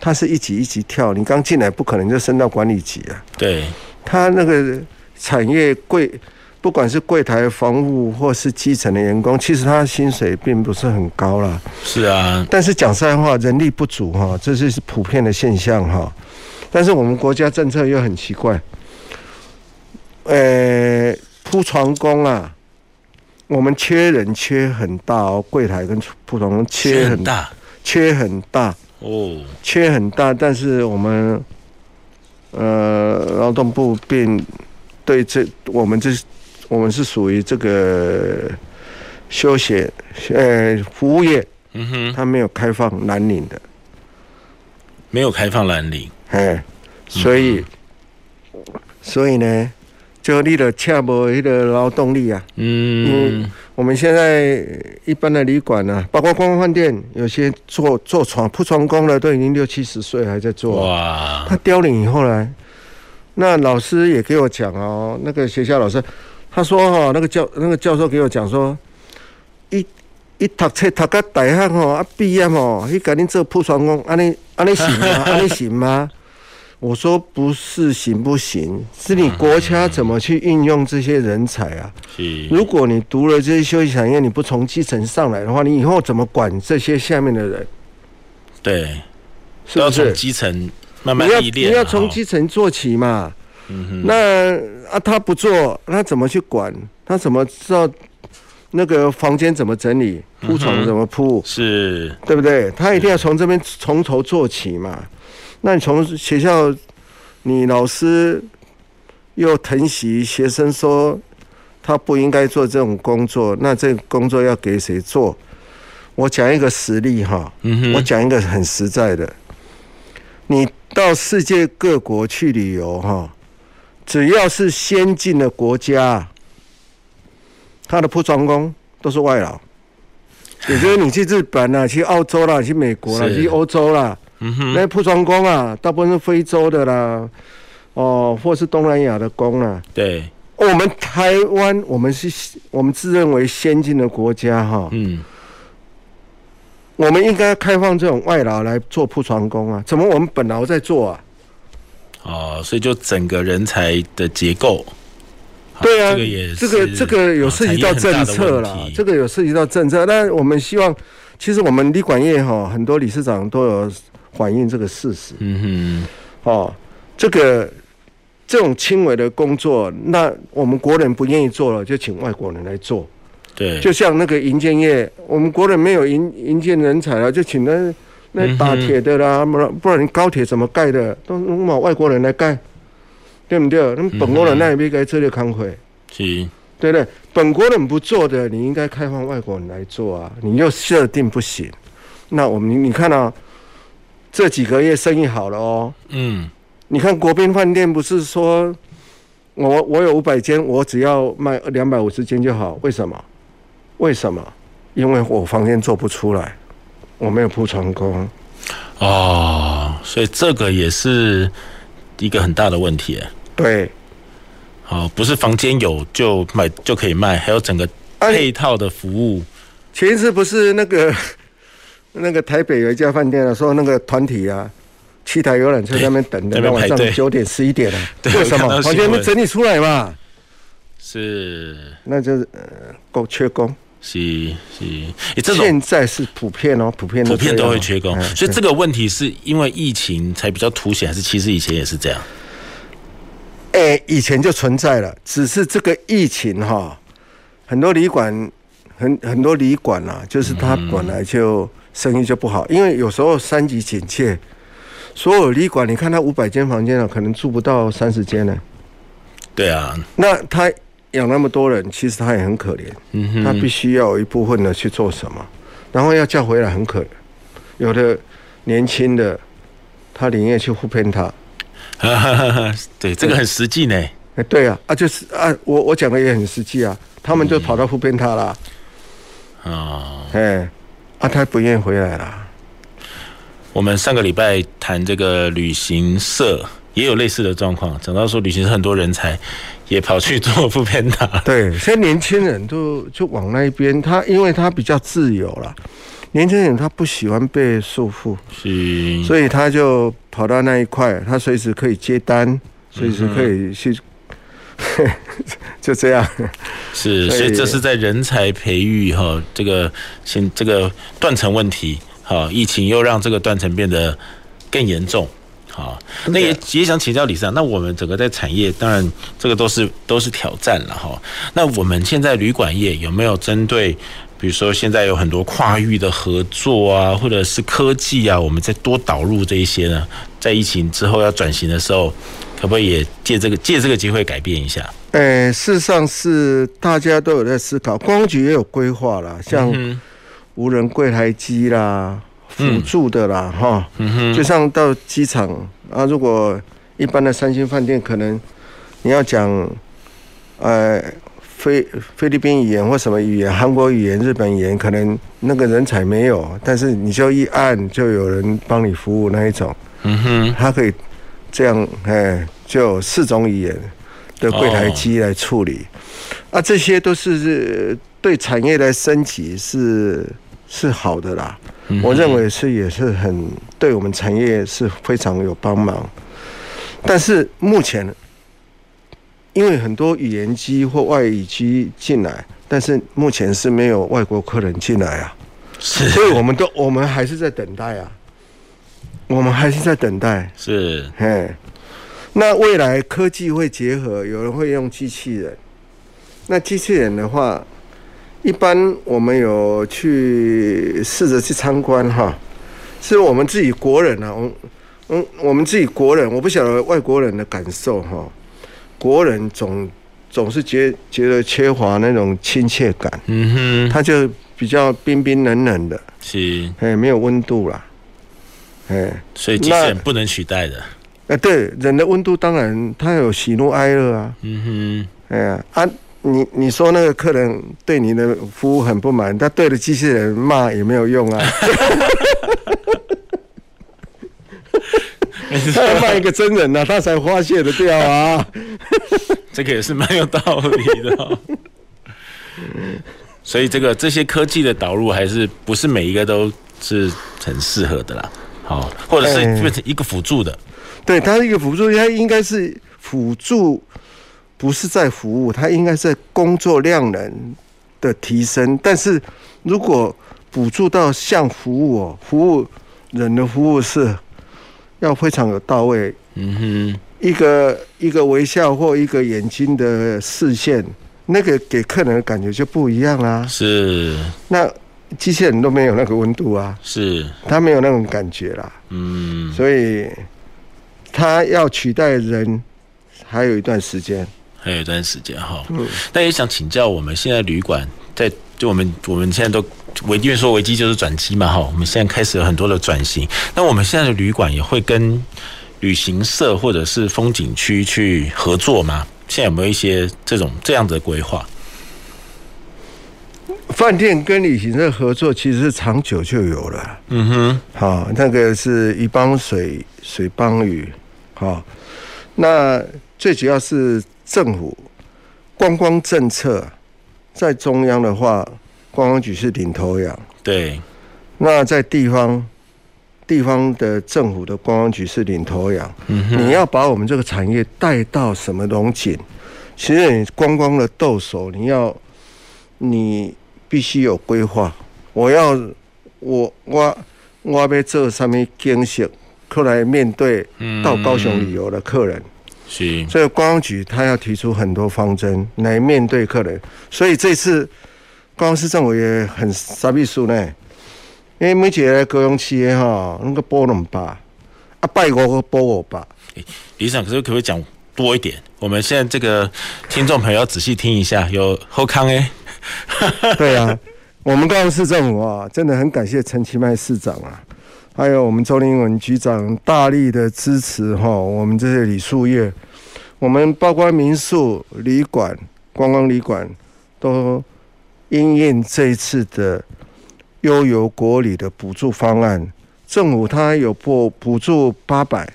它是一级一级跳，你刚进来不可能就升到管理级啊。对，他那个产业柜，不管是柜台、房务或是基层的员工，其实他的薪水并不是很高啦。是啊，但是讲实在话，人力不足哈，这是普遍的现象哈。但是我们国家政策又很奇怪。呃，铺床工啊，我们缺人缺很大哦，柜台跟铺床工缺很大，缺很大哦，缺很大。但是我们呃劳动部并对这我们这我们是属于这个休闲呃服务业，嗯哼，他没有开放蓝领的，没有开放蓝领，哎，所以、嗯、所以呢。就你的恰无一个劳动力啊，嗯，我们现在一般的旅馆啊，包括观光饭店，有些做做床铺床工的都已经六七十岁还在做。哇！他凋零以后呢，那老师也给我讲哦，那个学校老师，他说哈，那个教那个教授给我讲说，一一读册读个大学吼，啊毕业吼，去赶紧做铺床工，安尼安尼行吗？安尼行吗？我说不是行不行，是你国家怎么去运用这些人才啊？是。如果你读了这些休息产业，你不从基层上来的话，你以后怎么管这些下面的人？对，是不是？从基层慢慢历练。你要你要从基层做起嘛。嗯。那啊，他不做，他怎么去管？他怎么知道那个房间怎么整理？铺床怎么铺？是，对不对？他一定要从这边从头做起嘛。那你从学校，你老师又疼惜学生，说他不应该做这种工作，那这个工作要给谁做？我讲一个实例哈，我讲一个很实在的，你到世界各国去旅游哈，只要是先进的国家，他的铺床工都是外劳，也就是你去日本啦，去澳洲啦，去美国啦，去欧洲啦。那铺床工啊，大部分是非洲的啦，哦，或是东南亚的工啊。对，我们台湾，我们是，我们自认为先进的国家哈。嗯，我们应该开放这种外劳来做铺床工啊？怎么我们本劳在做啊？哦，所以就整个人才的结构。对啊，这个也这个这个有涉及到政策啦，这个有涉及到政策。但我们希望，其实我们旅馆业哈，很多理事长都有。反映这个事实，嗯哼，哦，这个这种轻微的工作，那我们国人不愿意做了，就请外国人来做。对，就像那个银建业，我们国人没有银银建人才了，就请那那打铁的啦，不然不然高铁怎么盖的，都让外国人来盖，对不对？那么本国人那也没该这类康会，是，对不对？本国人不做的，你应该开放外国人来做啊，你又设定不行，那我们你看啊。这几个月生意好了哦。嗯，你看国宾饭店不是说我我有五百间，我只要卖两百五十间就好？为什么？为什么？因为我房间做不出来，我没有铺床工。哦，所以这个也是一个很大的问题。对，好，不是房间有就买就可以卖，还有整个配套的服务。啊、前一次不是那个 那个台北有一家饭店啊，说那个团体啊，七台游览车在那边等的，那晚上九点十一点 了，为什么？房间没整理出来嘛？是，那就是呃，够缺工。是是，欸、这种现在是普遍哦，普遍普遍都会缺工，所以这个问题是因为疫情才比较凸显，还是其实以前也是这样？哎、欸，以前就存在了，只是这个疫情哈，很多旅馆很很多旅馆啊，就是它本来就生意就不好，嗯、因为有时候三级警戒，所有旅馆你看它五百间房间了，可能住不到三十间呢。对啊，那他。养那么多人，其实他也很可怜。嗯哼，他必须要有一部分的去做什么，然后要叫回来很可怜。有的年轻的，他宁愿去护偏他。对，这个很实际呢。哎，对啊，啊就是啊，我我讲的也很实际啊。他们就跑到护偏他了。哦，哎，啊，他不愿意回来了。我们上个礼拜谈这个旅行社，也有类似的状况，讲到说旅行社很多人才。也跑去做 foodpanda。对，现在年轻人都就往那边，他因为他比较自由了。年轻人他不喜欢被束缚，是，所以他就跑到那一块，他随时可以接单，随时可以去，嗯、就这样。是，所以这是在人才培育哈，这个现这个断层问题，哈，疫情又让这个断层变得更严重。好，那也也想请教理事长，那我们整个在产业，当然这个都是都是挑战了哈。那我们现在旅馆业有没有针对，比如说现在有很多跨域的合作啊，或者是科技啊，我们再多导入这一些呢？在疫情之后要转型的时候，可不可以也借这个借这个机会改变一下？呃，事实上是大家都有在思考，观光局也有规划啦，像无人柜台机啦。辅助的啦，哈、就像到机场啊，如果一般的三星饭店，可能你要讲，呃，菲菲律宾语言或什么语言，韩国语言、日本语言，可能那个人才没有，但是你就一按，就有人帮你服务那一种，嗯哼，他可以这样，哎，就四种语言的柜台机来处理，啊，这些都是对产业的升级是是好的啦。我认为是也是很对我们产业是非常有帮忙，但是目前因为很多语言机或外语机进来，但是目前是没有外国客人进来啊，是，所以我们都我们还是在等待啊，我们还是在等待，是，嘿，那未来科技会结合，有人会用机器人，那机器人的话。一般我们有去试着去参观哈，是我们自己国人啊，我嗯，我们自己国人，我不晓得外国人的感受哈。国人总总是觉觉得缺乏那种亲切感，嗯哼，他就比较冰冰冷冷的，是，哎，没有温度啦，哎，所以机器人不能取代的。哎，对，人的温度当然他有喜怒哀乐啊，嗯哼，哎呀啊。你你说那个客人对你的服务很不满，他对着机器人骂也没有用啊。他要骂一个真人呢、啊，他才发泄的掉啊。这个也是蛮有道理的、哦。所以这个这些科技的导入还是不是每一个都是很适合的啦。好，或者是变成一个辅助的。欸、对，它是一个辅助，它应该是辅助。不是在服务，它应该是在工作量能的提升。但是如果补助到像服务哦，服务人的服务是要非常有到位。嗯哼，一个一个微笑或一个眼睛的视线，那个给客人的感觉就不一样啦。是，那机器人都没有那个温度啊。是，他没有那种感觉啦。嗯，所以他要取代人还有一段时间。还有一段时间哈，嗯那也想请教我们现在旅馆在就我们我们现在都危机说危机就是转机嘛哈，我们现在开始有很多的转型。那我们现在的旅馆也会跟旅行社或者是风景区去合作吗？现在有没有一些这种这样的规划？饭店跟旅行社合作其实是长久就有了。嗯哼，好，那个是一帮水，水帮鱼。好，那最主要是政府观光政策，在中央的话，观光局是领头羊。对，那在地方，地方的政府的观光局是领头羊。你要把我们这个产业带到什么龙井？其实你观光的逗手，你要你。必须有规划。我要我我我要做什么景色，后来面对到高雄旅游的客人，是、嗯，所以观光局他要提出很多方针来面对客人。所以这次高雄市政府也很傻逼数呢，因为每节来高雄市的哈，那个波两百，啊拜五个波五百。理事长，可是可不可以讲多一点？我们现在这个听众朋友要仔细听一下，有后康哎。对啊，我们高雄市政府啊，真的很感谢陈其迈市长啊，还有我们周林文局长大力的支持哈，我们这些旅宿业，我们包括民宿、旅馆、观光旅馆，都因应这一次的悠游国旅的补助方案，政府它有补补助八百，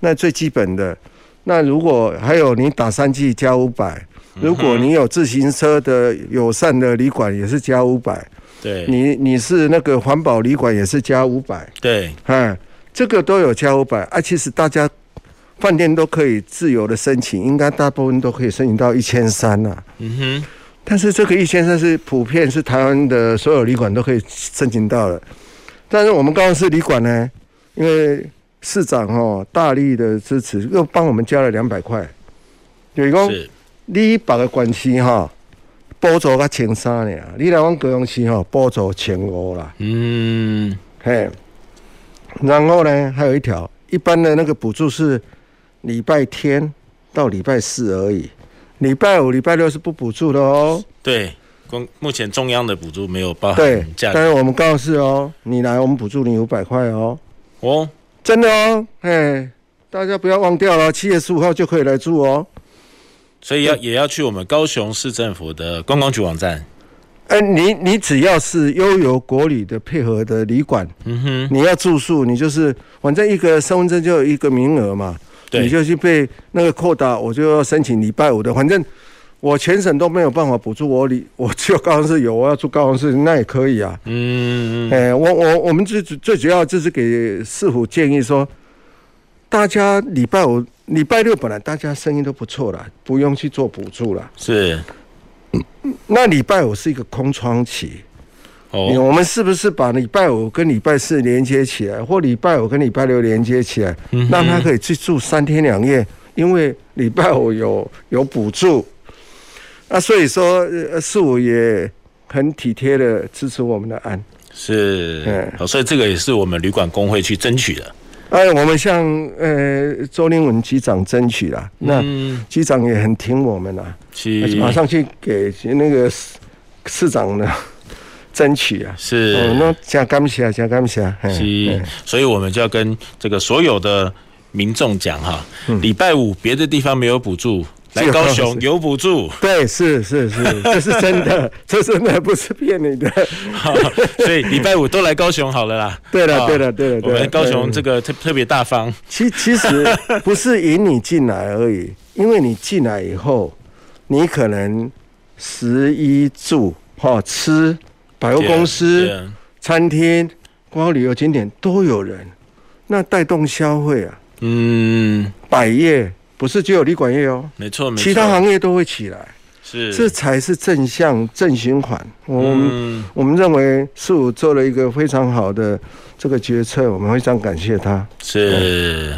那最基本的，那如果还有你打三剂加五百。如果你有自行车的友善的旅馆，也是加五百。对，你你是那个环保旅馆，也是加五百。对，哎，这个都有加五百。啊，其实大家饭店都可以自由的申请，应该大部分都可以申请到一千三呐。嗯哼。但是这个一千三是普遍是台湾的所有旅馆都可以申请到的。但是我们高雄市旅馆呢，因为市长哦大力的支持，又帮我们加了两百块。有一个。你把个关系哈，补助个千三呢，你来往高雄市哈，补助千五啦。嗯，嘿。然后呢，还有一条，一般的那个补助是礼拜天到礼拜四而已，礼拜五、礼拜六是不补助的哦。对，公目前中央的补助没有包含对，但是我们告示哦，你来我们补助你五百块哦。哦，真的哦，嘿，大家不要忘掉了，七月十五号就可以来住哦。所以要也要去我们高雄市政府的观光局网站。哎、欸，你你只要是悠游国旅的配合的旅馆，嗯哼，你要住宿，你就是反正一个身份证就有一个名额嘛，对，你就去被那个扩大，我就要申请礼拜五的，反正我全省都没有办法补助我旅，我只有高雄市有，我要住高雄市那也可以啊。嗯，哎、欸，我我我们最最主要就是给市府建议说，大家礼拜五。礼拜六本来大家生意都不错了，不用去做补助了。是，那礼拜五是一个空窗期。哦，我们是不是把礼拜五跟礼拜四连接起来，或礼拜五跟礼拜六连接起来，嗯、让他可以去住三天两夜？因为礼拜五有 有补助。那所以说，四五也很体贴的支持我们的案。是，嗯，所以这个也是我们旅馆工会去争取的。哎，我们向呃周林文局长争取了，那局长也很挺我们了，马上去给那个市市长呢争取啊，是，嗯、那加感谢，加感谢，是，所以我们就要跟这个所有的民众讲哈，礼拜五别的地方没有补助。来高雄有补助，对，是是是，这是真的，这真的，不是骗你的。所以礼拜五都来高雄好了啦。对了，对了，对了，我们高雄这个特特别大方。其其实不是引你进来而已，因为你进来以后，你可能食衣住哈吃，百货公司、餐厅、观光旅游景点都有人，那带动消费啊，嗯，百业。不是只有旅馆业哦，没错，没错，其他行业都会起来，是，这才是正向正循环。我们、嗯、我们认为是我做了一个非常好的这个决策，我们非常感谢他。是，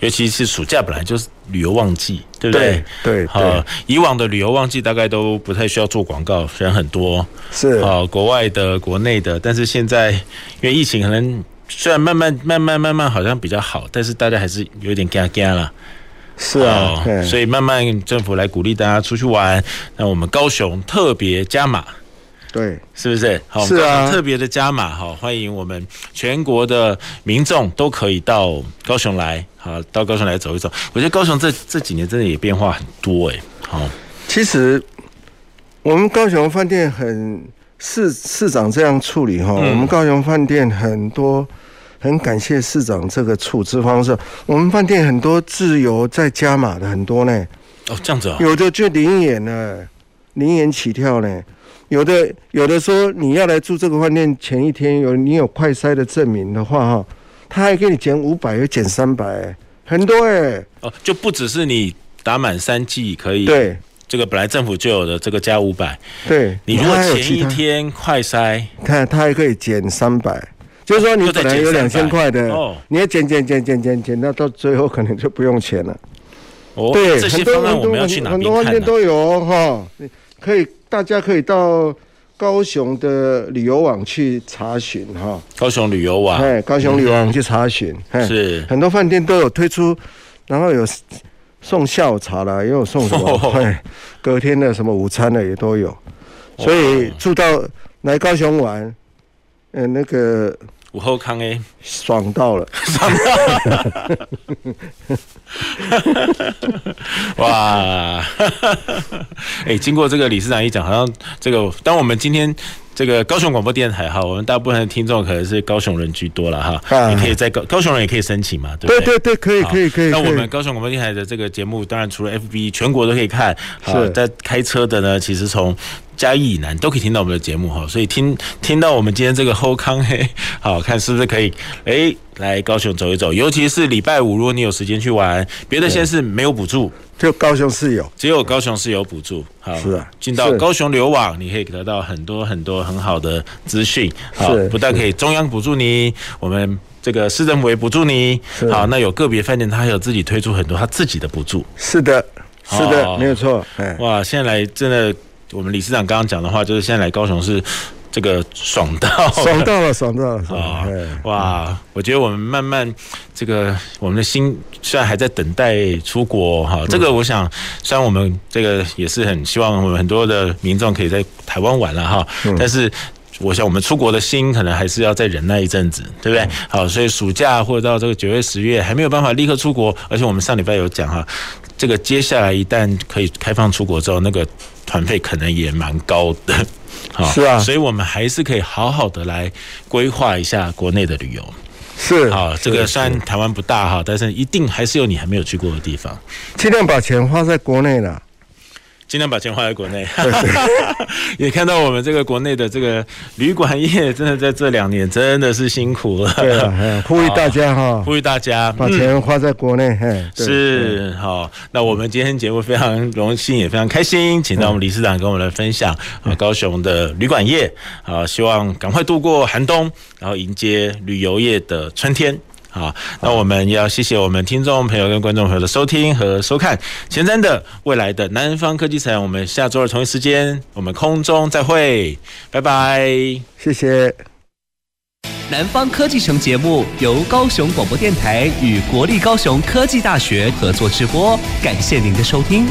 尤其是暑假本来就是旅游旺季，对不对？对，好、呃，以往的旅游旺季大概都不太需要做广告，人很多，是好、呃，国外的、国内的，但是现在因为疫情可能虽然慢慢、慢慢、慢慢好像比较好，但是大家还是有点惊惊了。是啊、哦，所以慢慢政府来鼓励大家出去玩。那我们高雄特别加码，对，是不是？好，是啊，特别的加码哈，欢迎我们全国的民众都可以到高雄来，好，到高雄来走一走。我觉得高雄这这几年真的也变化很多哎，好，其实我们高雄饭店很市市长这样处理哈，嗯、我们高雄饭店很多很感谢市长这个处置方式，我们饭店很多自由在加码的很多呢。哦，这样子啊，有的就零元呢，零元起跳呢。有的有的说你要来住这个饭店，前一天有你有快筛的证明的话哈，他还给你减五百，又减三百，很多哎、欸。哦，就不只是你打满三剂可以，对，这个本来政府就有的这个加五百，对，你如果前一天快筛，他他还可以减三百，就是说你本来有两千块的，哦，你要减减减减减减，那到最后可能就不用钱了。哦，对，这些方案我们要去哪边看呢？很多饭店都有哈，可以。大家可以到高雄的旅游网去查询哈。高雄旅游网，哎，高雄旅游网去查询，是很多饭店都有推出，然后有送下午茶啦，也有送什么，隔天的什么午餐的也都有。所以住到来高雄玩，嗯，那个。午后康诶，爽到了，爽到了，哇！哎，经过这个理事长一讲，好像这个，当我们今天这个高雄广播电台哈，我们大部分的听众可能是高雄人居多了哈，你可以在高高雄人也可以申请嘛，对不对？对对对，可以可以可以。那我们高雄广播电台的这个节目，当然除了 FB，全国都可以看。好，在开车的呢，其实从。嘉义以南都可以听到我们的节目哈，所以听听到我们今天这个后康嘿，好看是不是可以？哎、欸，来高雄走一走，尤其是礼拜五，如果你有时间去玩，别的县市没有补助，就高雄市有，只有高雄市有补助。好，是啊，进到高雄流网，你可以得到很多很多很好的资讯。好，不但可以中央补助你，我们这个市政府也补助你。好，那有个别饭店，他还有自己推出很多他自己的补助。是的，是的，没有错。哇，现在来真的。我们理事长刚刚讲的话，就是现在来高雄是这个爽到爽到了，爽到了 啊！哇，我觉得我们慢慢这个我们的心虽然还在等待出国哈，这个我想虽然我们这个也是很希望我们很多的民众可以在台湾玩了哈，但是我想我们出国的心可能还是要再忍耐一阵子，对不对？好，所以暑假或者到这个九月、十月还没有办法立刻出国，而且我们上礼拜有讲哈，这个接下来一旦可以开放出国之后，那个。团费可能也蛮高的，是啊，所以我们还是可以好好的来规划一下国内的旅游，是啊，这个虽然台湾不大哈，但是一定还是有你还没有去过的地方，尽量把钱花在国内了。尽量把钱花在国内，也看到我们这个国内的这个旅馆业，真的在这两年真的是辛苦了。对啊，呼吁大家哈，呼吁大家把钱花在国内。是好，那我们今天节目非常荣幸，也非常开心，请到我们理事长跟我们来分享啊，高雄的旅馆业啊，希望赶快度过寒冬，然后迎接旅游业的春天。好，那我们要谢谢我们听众朋友跟观众朋友的收听和收看。前瞻的未来的南方科技城，我们下周二同一时间，我们空中再会，拜拜，谢谢。南方科技城节目由高雄广播电台与国立高雄科技大学合作直播，感谢您的收听。